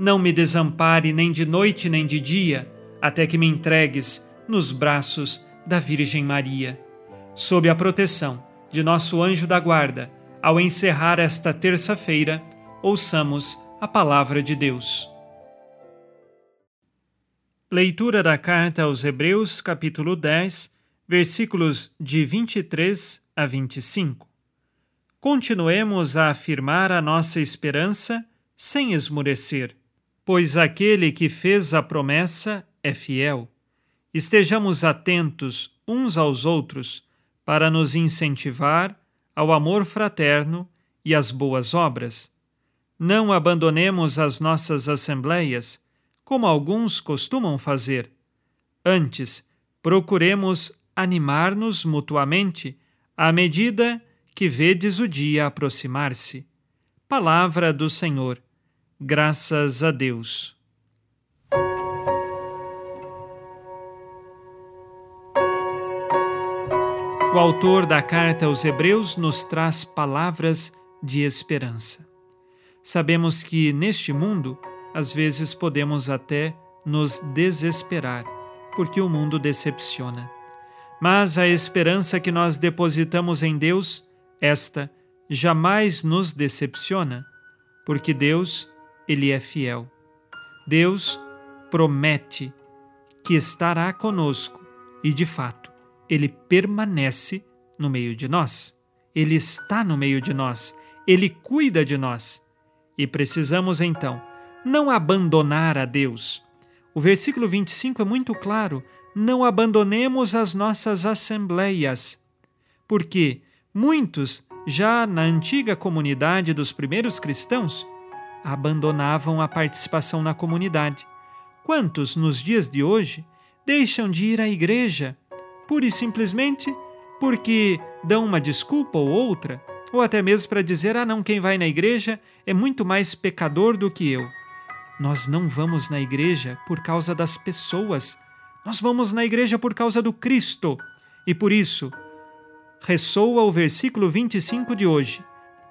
não me desampare nem de noite nem de dia, até que me entregues nos braços da Virgem Maria. Sob a proteção de nosso anjo da guarda, ao encerrar esta terça-feira, ouçamos a palavra de Deus. Leitura da carta aos Hebreus, capítulo 10, versículos de 23 a 25. Continuemos a afirmar a nossa esperança sem esmurecer, pois aquele que fez a promessa é fiel. Estejamos atentos uns aos outros para nos incentivar ao amor fraterno e às boas obras. Não abandonemos as nossas assembleias, como alguns costumam fazer. Antes, procuremos animar-nos mutuamente à medida que vedes o dia aproximar-se. Palavra do Senhor. Graças a Deus. O autor da carta aos Hebreus nos traz palavras de esperança. Sabemos que neste mundo, às vezes podemos até nos desesperar, porque o mundo decepciona. Mas a esperança que nós depositamos em Deus, esta jamais nos decepciona, porque Deus, ele é fiel. Deus promete que estará conosco e de fato ele permanece no meio de nós. Ele está no meio de nós. Ele cuida de nós. E precisamos então não abandonar a Deus. O versículo 25 é muito claro: não abandonemos as nossas assembleias. Porque muitos, já na antiga comunidade dos primeiros cristãos, abandonavam a participação na comunidade. Quantos, nos dias de hoje, deixam de ir à igreja pura e simplesmente porque dão uma desculpa ou outra, ou até mesmo para dizer: ah, não, quem vai na igreja é muito mais pecador do que eu. Nós não vamos na igreja por causa das pessoas, nós vamos na igreja por causa do Cristo. E por isso, ressoa o versículo 25 de hoje: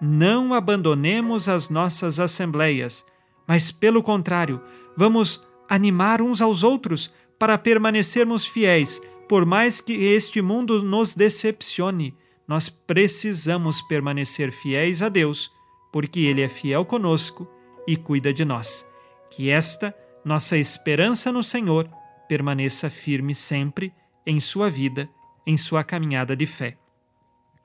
Não abandonemos as nossas assembleias, mas, pelo contrário, vamos animar uns aos outros para permanecermos fiéis por mais que este mundo nos decepcione, nós precisamos permanecer fiéis a Deus, porque Ele é fiel conosco e cuida de nós. Que esta nossa esperança no Senhor permaneça firme sempre em sua vida, em sua caminhada de fé.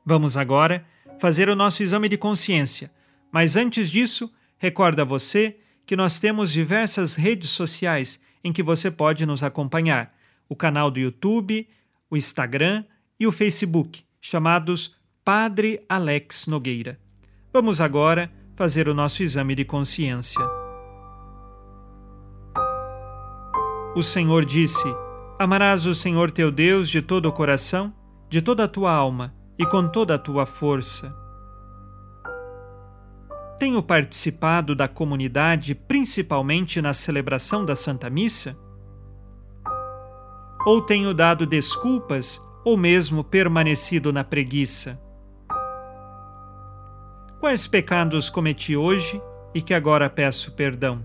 Vamos agora fazer o nosso exame de consciência, mas antes disso, recorda você que nós temos diversas redes sociais em que você pode nos acompanhar o canal do YouTube, o Instagram e o Facebook, chamados Padre Alex Nogueira. Vamos agora fazer o nosso exame de consciência. O Senhor disse: Amarás o Senhor teu Deus de todo o coração, de toda a tua alma e com toda a tua força. Tenho participado da comunidade principalmente na celebração da Santa Missa? ou tenho dado desculpas ou mesmo permanecido na preguiça? Quais pecados cometi hoje e que agora peço perdão?